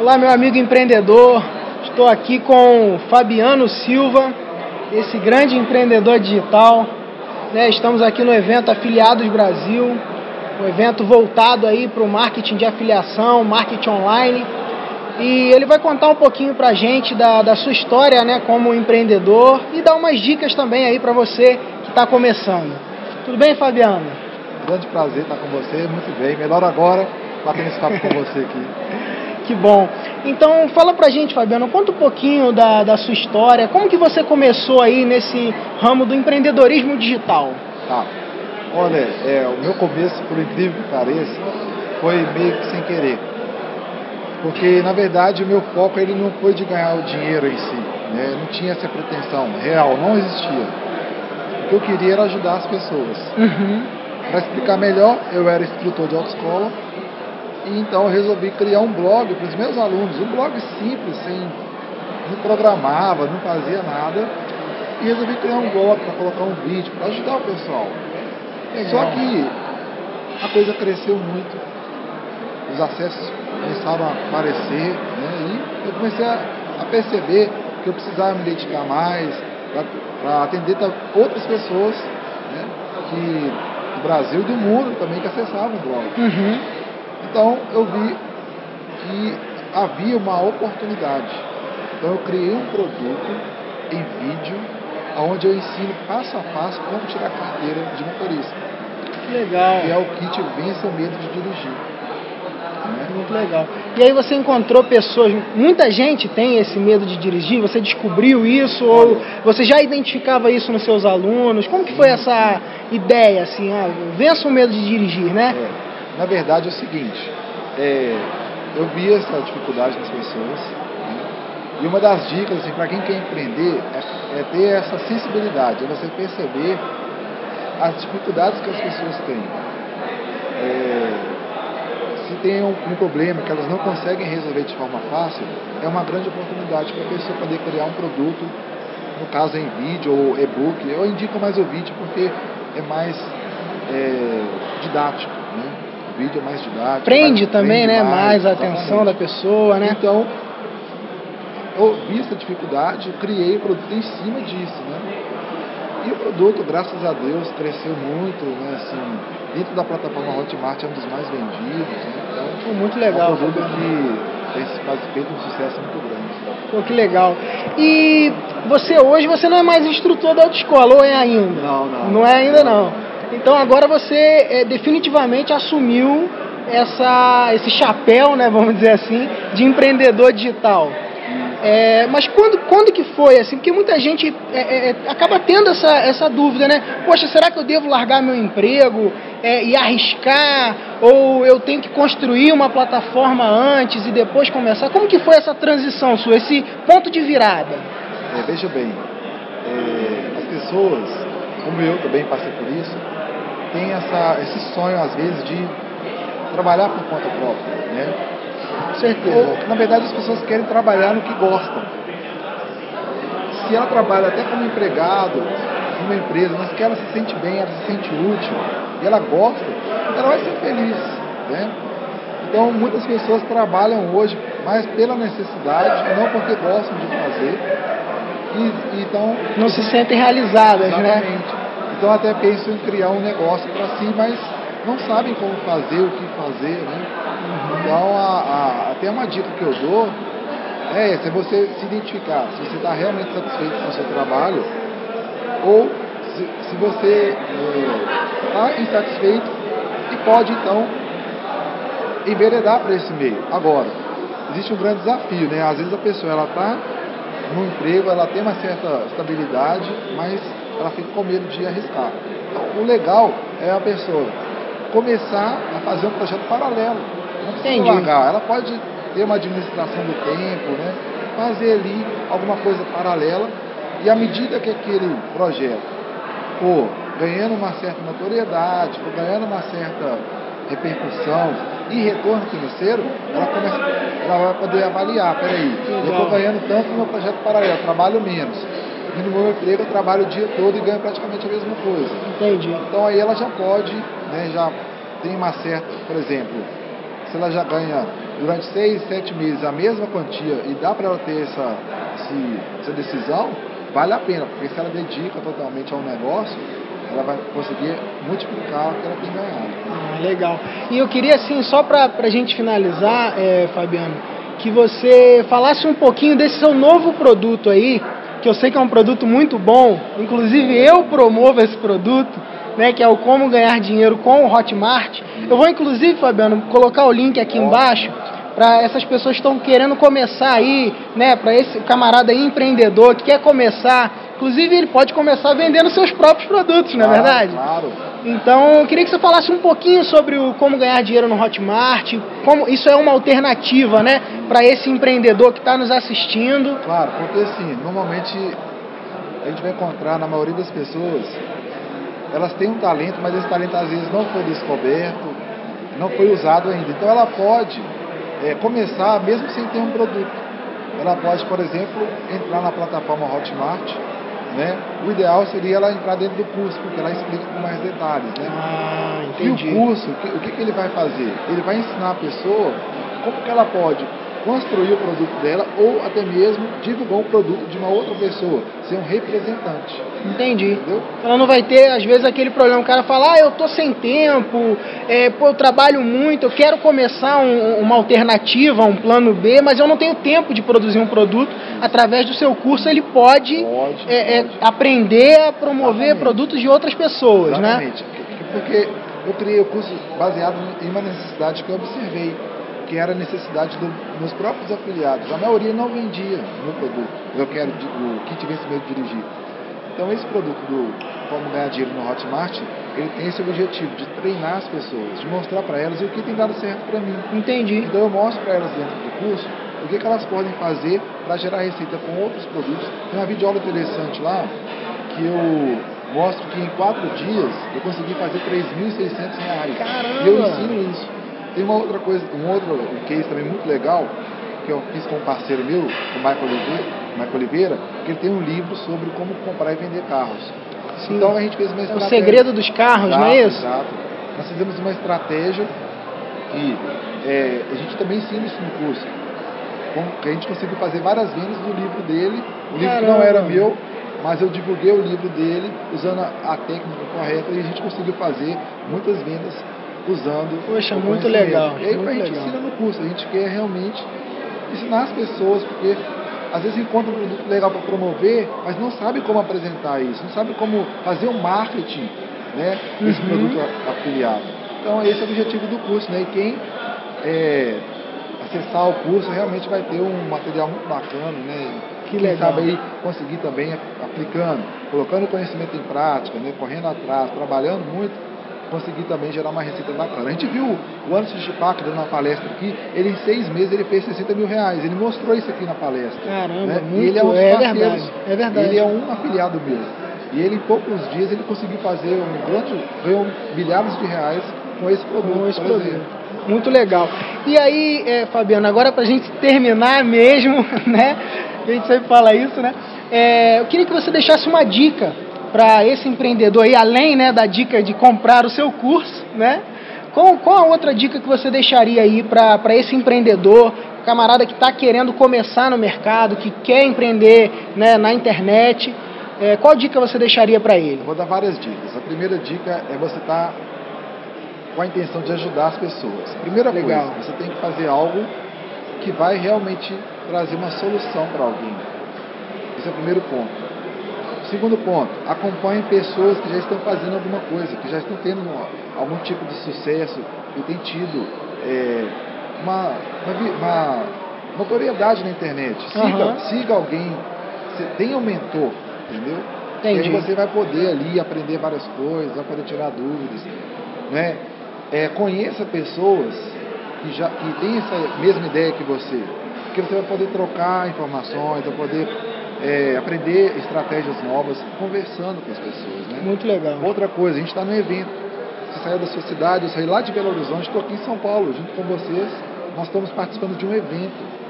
Olá, meu amigo empreendedor. Estou aqui com Fabiano Silva, esse grande empreendedor digital. Né? Estamos aqui no evento Afiliados Brasil, um evento voltado aí para o marketing de afiliação, marketing online. E ele vai contar um pouquinho para a gente da, da sua história né, como empreendedor e dar umas dicas também aí para você que está começando. Tudo bem, Fabiano? Grande prazer estar com você, muito bem. Melhor agora batendo esse papo com você aqui. Que bom. Então, fala pra gente, Fabiano, conta um pouquinho da, da sua história. Como que você começou aí nesse ramo do empreendedorismo digital? Tá. Olha, é, o meu começo, por incrível que pareça, foi meio que sem querer. Porque, na verdade, o meu foco ele não foi de ganhar o dinheiro em si. Né? Não tinha essa pretensão real, não existia. O que eu queria era ajudar as pessoas. Uhum. Para explicar melhor, eu era instrutor de autoescola e então eu resolvi criar um blog para os meus alunos, um blog simples, sem não programava, não fazia nada. E resolvi criar um blog para colocar um vídeo, para ajudar o pessoal. Só que a coisa cresceu muito, os acessos começaram a aparecer, né? e eu comecei a, a perceber que eu precisava me dedicar mais para atender outras pessoas né? que do Brasil e do mundo também que acessavam o blog. Uhum. Então eu vi que havia uma oportunidade. Então eu criei um produto em vídeo, onde eu ensino passo a passo como tirar carteira de motorista. Que legal. Que é o kit Vença o Medo de Dirigir. Né? Muito legal. E aí você encontrou pessoas, muita gente tem esse medo de dirigir, você descobriu isso ou você já identificava isso nos seus alunos? Como que foi essa ideia, assim, ah, vença o medo de dirigir, né? É. Na verdade é o seguinte, é, eu vi essa dificuldade nas pessoas né? e uma das dicas assim, para quem quer empreender é, é, ter essa sensibilidade, é você perceber as dificuldades que as pessoas têm. É, se tem um, um, problema que elas não conseguem resolver de forma fácil, é uma grande oportunidade para a pessoa poder criar um produto, no caso em vídeo ou e-book. Eu indico mais o vídeo porque é mais é, didático. Né? Vídeo é mais didático. Prende mais, também, prende né? Mais, mais a atenção da pessoa, né? Então, eu vi essa dificuldade, criei o produto em cima disso, né? E o produto, graças a Deus, cresceu muito, né? Assim, dentro da plataforma Hotmart é um dos mais vendidos, né? Então, Foi muito legal. É um produto que tem feito um sucesso muito grande. Pô, que legal. E você hoje, você não é mais instrutor da autoescola, ou é ainda? Não, não. Não é ainda não. Então agora você é, definitivamente assumiu essa, esse chapéu, né, vamos dizer assim, de empreendedor digital. É, mas quando, quando que foi assim? Porque muita gente é, é, é, acaba tendo essa, essa dúvida, né? Poxa, será que eu devo largar meu emprego é, e arriscar? Ou eu tenho que construir uma plataforma antes e depois começar? Como que foi essa transição sua, esse ponto de virada? Veja bem, as pessoas, como eu também passei por isso, tem essa, esse sonho, às vezes, de trabalhar por conta própria, né? Com certeza. Na verdade, as pessoas querem trabalhar no que gostam. Se ela trabalha até como empregado numa empresa, mas que ela se sente bem, ela se sente útil, e ela gosta, ela vai ser feliz, né? Então, muitas pessoas trabalham hoje mais pela necessidade, não porque gostam de fazer. E, então, não se sentem realizadas, né? exatamente. né? Então até pensam em criar um negócio para si, mas não sabem como fazer, o que fazer, né? Então a, a, até uma dica que eu dou é se você se identificar, se você está realmente satisfeito com o seu trabalho, ou se, se você está é, insatisfeito e pode então enveredar para esse meio. Agora, existe um grande desafio, né? Às vezes a pessoa ela está no emprego, ela tem uma certa estabilidade, mas ela fica com medo de arriscar. Então, o legal é a pessoa começar a fazer um projeto paralelo. Não precisa Entendi. largar. Ela pode ter uma administração do tempo, né? fazer ali alguma coisa paralela e à medida que aquele projeto for ganhando uma certa notoriedade, for ganhando uma certa repercussão e retorno financeiro, ela, começa, ela vai poder avaliar, peraí, eu estou ganhando tanto no meu projeto paralelo, trabalho menos e no meu emprego eu trabalho o dia todo e ganho praticamente a mesma coisa. Entendi. Então aí ela já pode, né, já tem uma certa, por exemplo, se ela já ganha durante seis, sete meses a mesma quantia e dá para ela ter essa, essa decisão, vale a pena, porque se ela dedica totalmente ao negócio, ela vai conseguir multiplicar o que ela tem ganhado. Ah, legal. E eu queria, assim, só para a gente finalizar, é, Fabiano, que você falasse um pouquinho desse seu novo produto aí, que eu sei que é um produto muito bom, inclusive eu promovo esse produto, né, que é o Como Ganhar Dinheiro com o Hotmart. Eu vou, inclusive, Fabiano, colocar o link aqui embaixo para essas pessoas que estão querendo começar aí, né, para esse camarada aí empreendedor que quer começar. Inclusive, ele pode começar vendendo seus próprios produtos, não é claro, verdade? Claro. Então, eu queria que você falasse um pouquinho sobre o como ganhar dinheiro no Hotmart, como isso é uma alternativa, né, para esse empreendedor que está nos assistindo. Claro, porque assim, normalmente a gente vai encontrar na maioria das pessoas elas têm um talento, mas esse talento às vezes não foi descoberto, não foi usado ainda. Então ela pode é, começar mesmo sem ter um produto. Ela pode, por exemplo, entrar na plataforma Hotmart. Né? O ideal seria ela entrar dentro do curso, porque ela explica com mais detalhes. Né? Ah, entendi. E o curso, o que, que ele vai fazer? Ele vai ensinar a pessoa como que ela pode construir o produto dela ou até mesmo divulgar o produto de uma outra pessoa, ser um representante. Entendi. Entendeu? Ela não vai ter, às vezes, aquele problema. O cara fala, ah, eu tô sem tempo, é, pô, eu trabalho muito, eu quero começar um, uma alternativa, um plano B, mas eu não tenho tempo de produzir um produto. Através do seu curso, ele pode, Pode, é, é, pode. aprender a promover Exatamente. produtos de outras pessoas, né? Exatamente. Porque eu criei o curso baseado em uma necessidade que eu observei, que era a necessidade dos meus próprios afiliados. A maioria não vendia o meu produto. Eu quero o kit vencimento dirigido. Então esse produto do Como Ganhar Dinheiro no Hotmart, ele tem esse objetivo de treinar as pessoas, de mostrar para elas o que tem dado certo para mim. Entendi. Então eu mostro para elas dentro do curso o que, que elas podem fazer para gerar receita com outros produtos. Tem uma videoaula interessante lá que eu mostro que em quatro dias eu consegui fazer 3.600 reais. Caramba! E eu ensino isso. Tem uma outra coisa, um outro um case também muito legal que eu fiz com um parceiro meu, o Michael Oliveira, Michael Oliveira, que ele tem um livro sobre como comprar e vender carros. Sim. Então a gente fez uma É o estratégia. segredo dos carros, não é Exato, isso? Exato. Nós fizemos uma estratégia e é, a gente também ensina isso no curso. Que a gente conseguiu fazer várias vendas do livro dele. O livro que não Caramba. era meu, mas eu divulguei o livro dele usando a, a técnica correta e a gente conseguiu fazer muitas vendas usando Poxa, o muito legal, E aí muito a gente legal. ensina no curso, a gente quer realmente ensinar as pessoas, porque às vezes encontra um produto legal para promover, mas não sabe como apresentar isso, não sabe como fazer um marketing né, desse Uhum. produto afiliado. Então esse é o objetivo do curso, né? E quem é, acessar o curso realmente vai ter um material muito bacana, né? Que Quem legal. sabe aí conseguir também aplicando, colocando o conhecimento em prática, né? correndo atrás, trabalhando muito, conseguir também gerar uma receita bacana. A gente viu o Anderson Chipac dando uma palestra aqui, ele em seis meses ele fez 60 mil reais, ele mostrou isso aqui na palestra. Caramba, né? muito, E ele é um é verdade, é verdade. Ele é um afiliado meu. E ele em poucos dias ele conseguiu fazer um grande, ganhou milhares de reais com esse produto, com esse produto. Muito legal. E aí, é, Fabiano, agora pra gente terminar mesmo, né? A gente sempre fala isso, né? É, eu queria que você deixasse uma dica para esse empreendedor aí, além né, da dica de comprar o seu curso, né? Qual, qual a outra dica que você deixaria aí para esse empreendedor, camarada que está querendo começar no mercado, que quer empreender né, na internet? É, qual dica você deixaria para ele? Vou dar várias dicas. A primeira dica é você estar com a intenção de ajudar as pessoas. Primeira Legal. coisa, você tem que fazer algo que vai realmente trazer uma solução para alguém. Esse é o primeiro ponto. Segundo ponto, acompanhe pessoas que já estão fazendo alguma coisa, que já estão tendo algum tipo de sucesso e tem tido é, uma, uma, uma notoriedade na internet. Siga, Aham. siga alguém, tenha um mentor, entendeu? Entendi. E aí você vai poder ali aprender várias coisas, vai poder tirar dúvidas, né? É, conheça pessoas que já que têm essa mesma ideia que você, porque você vai poder trocar informações, vai poder é, aprender estratégias novas, conversando com as pessoas, né? Muito legal. Outra coisa, a gente está no evento. Você saiu da sua cidade, eu saí lá de Belo Horizonte, estou aqui em São Paulo, junto com vocês. Nós estamos participando de um evento.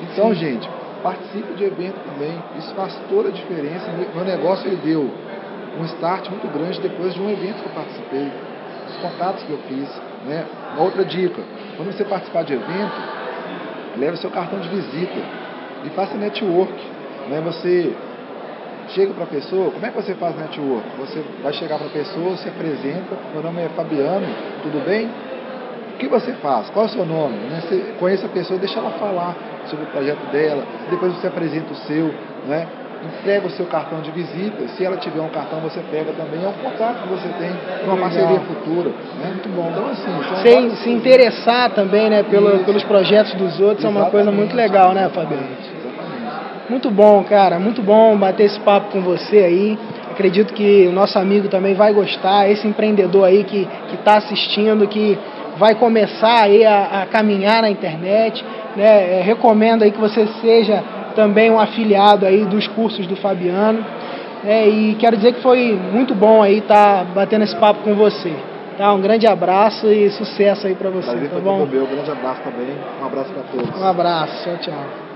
Então, gente, participe de evento também. Isso faz toda a diferença. Meu negócio ele deu um start muito grande depois de um evento que eu participei, os contatos que eu fiz. Né? Uma outra dica, quando você participar de evento, leve seu cartão de visita e faça network. Né? Você chega para a pessoa, como é que você faz network? Você vai chegar para a pessoa, se apresenta, meu nome é Fabiano, tudo bem? O que você faz? Qual é o seu nome? Né? Você conhece a pessoa, deixa ela falar sobre o projeto dela, depois você apresenta o seu, né? entrega o seu cartão de visita, se ela tiver um cartão você pega também, é um contato que você tem uma parceria futura. Né? Muito bom. Então assim, Sem, se interessar também né, pelo, pelos projetos dos outros Exatamente. é uma coisa muito legal, né, Fabiano? Muito bom, cara, muito bom bater esse papo com você aí. Acredito que o nosso amigo também vai gostar, esse empreendedor aí que está assistindo, que vai começar aí a, a caminhar na internet. Né? É, recomendo aí que você seja também um afiliado aí dos cursos do Fabiano. É, e quero dizer que foi muito bom aí estar tá batendo esse papo com você. Tá? Um grande abraço e sucesso aí para você. Prazer tá bom? Meu, um grande abraço também. Um abraço para todos. Um abraço. Tchau, tchau.